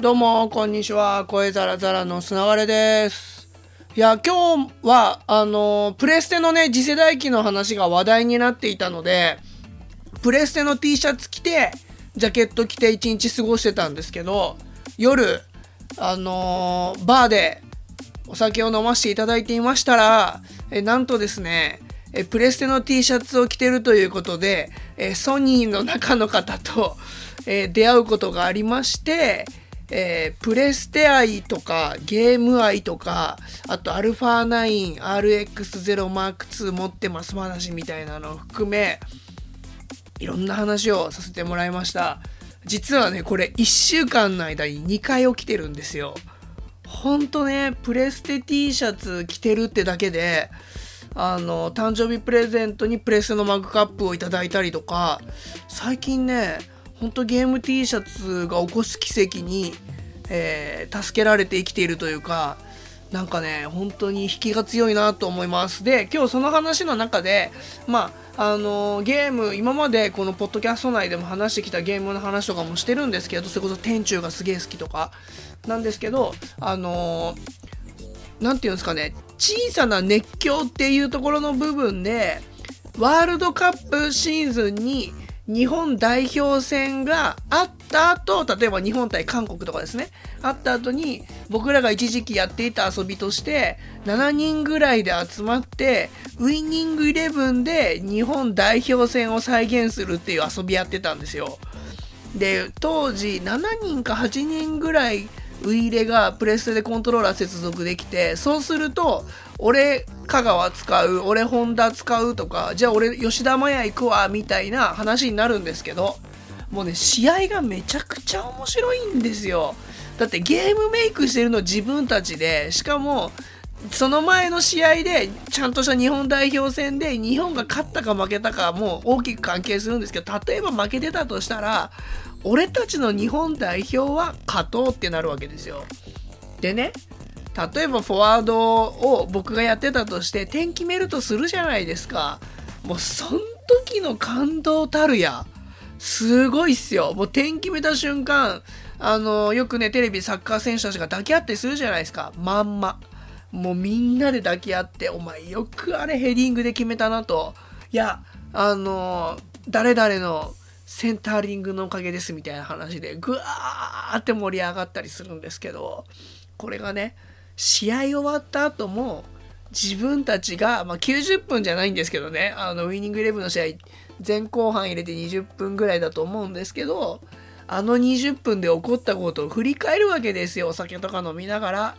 どうも、こんにちは。声ザラザラの砂割れです。いや、今日は、あの、プレステのね、次世代機の話が話題になっていたので、プレステの T シャツ着て、ジャケット着て一日過ごしてたんですけど、夜、あのバーでお酒を飲ませていただいていましたら、えなんとですね、えプレステの T シャツを着てるということで、えソニーの中の方と、え出会うことがありまして、えープレステ愛とかゲーム愛とかあと α9RX0M2 持ってます話みたいなのを含めいろんな話をさせてもらいました。実はねこれ1週間の間に2回起きてるんですよ。ほんとねプレステ T シャツ着てるってだけであの誕生日プレゼントにプレスのマグカップをいただいたりとか最近ねほんとゲーム T シャツが起こす奇跡に、えー助けられて生きているというかなんかね本当に引きが強いなと思います。で今日その話の中でまああのゲーム今までこのポッドキャスト内でも話してきたゲームの話とかもしてるんですけどそれこそ天中がすげえ好きとかなんですけどあのなんていうんですかね小さな熱狂っていうところの部分でワールドカップシーズンに日本代表戦があった後例えば日本対韓国とかですねあった後に僕らが一時期やっていた遊びとして7人ぐらいで集まってウイニングイレブンで日本代表戦を再現するっていう遊びやってたんですよ。で当時7人か8人ぐらいウイイレがプレステでコントローラー接続できてそうすると俺香川使う俺ホンダ使うとかじゃあ俺吉田麻也行くわみたいな話になるんですけどもうね試合がめちゃくちゃ面白いんですよ。だってゲームメイクしてるの自分たちでしかもその前の試合でちゃんとした日本代表戦で日本が勝ったか負けたかも大きく関係するんですけど例えば負けてたとしたら俺たちの日本代表は勝とうってなるわけですよ。でね例えばフォワードを僕がやってたとして点決めるとするじゃないですか。もうそん時の感動たるや。すごいっすよ。もう点決めた瞬間あのよくねテレビサッカー選手たちが抱き合ってするじゃないですか。まんま。もうみんなで抱き合ってお前よくあれヘディングで決めたなと。いやあの誰々のセンターリングのおかげですみたいな話でぐわーって盛り上がったりするんですけどこれがね試合終わった後も自分たちが、まあ、90分じゃないんですけどねあのウイニングイレブンの試合前後半入れて20分ぐらいだと思うんですけどあの20分で起こったことを振り返るわけですよお酒とか飲みながら。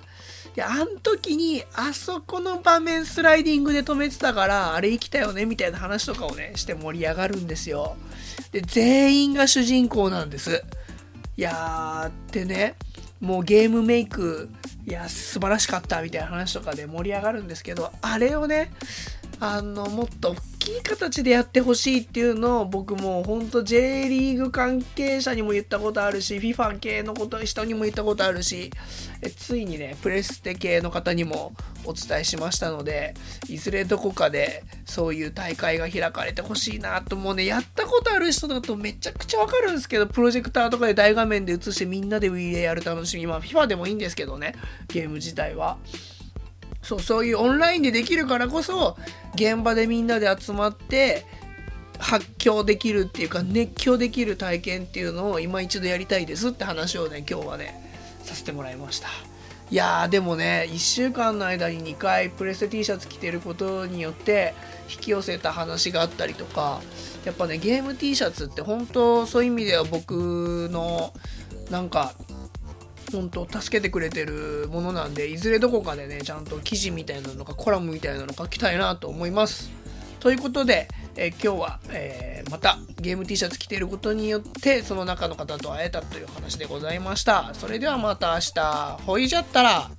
いやあん時にあそこの場面スライディングで止めてたからあれ生きたよねみたいな話とかをねして盛り上がるんですよ。で全員が主人公なんです。いやーでねもうゲームメイクいや素晴らしかったみたいな話とかで盛り上がるんですけどあれをねあのもっときい形でやってほしいっていうのを僕もほんと J リーグ関係者にも言ったことあるし FIFA 系のこと人にも言ったことあるしえついにねプレステ系の方にもお伝えしましたのでいずれどこかでそういう大会が開かれてほしいなともうねやったことある人だとめちゃくちゃわかるんですけどプロジェクターとかで大画面で映してみんなで Wii でやる楽しみまあ FIFA でもいいんですけどねゲーム自体は。そうそういうオンラインでできるからこそ現場でみんなで集まって発狂できるっていうか熱狂できる体験っていうのを今一度やりたいですって話をね今日はねさせてもらいました。いやーでもね1週間の間に2回プレステ T シャツ着てることによって引き寄せた話があったりとかやっぱねゲーム T シャツって本当そういう意味では僕のなんか本当助けてくれてるものなんでいずれどこかでねちゃんと記事みたいなのかコラムみたいなの書きたいなと思います。ということで、えー今日は、えーまたゲーム T シャツ着ていることによってその中の方と会えたという話でございました。それではまた明日ほいじゃったら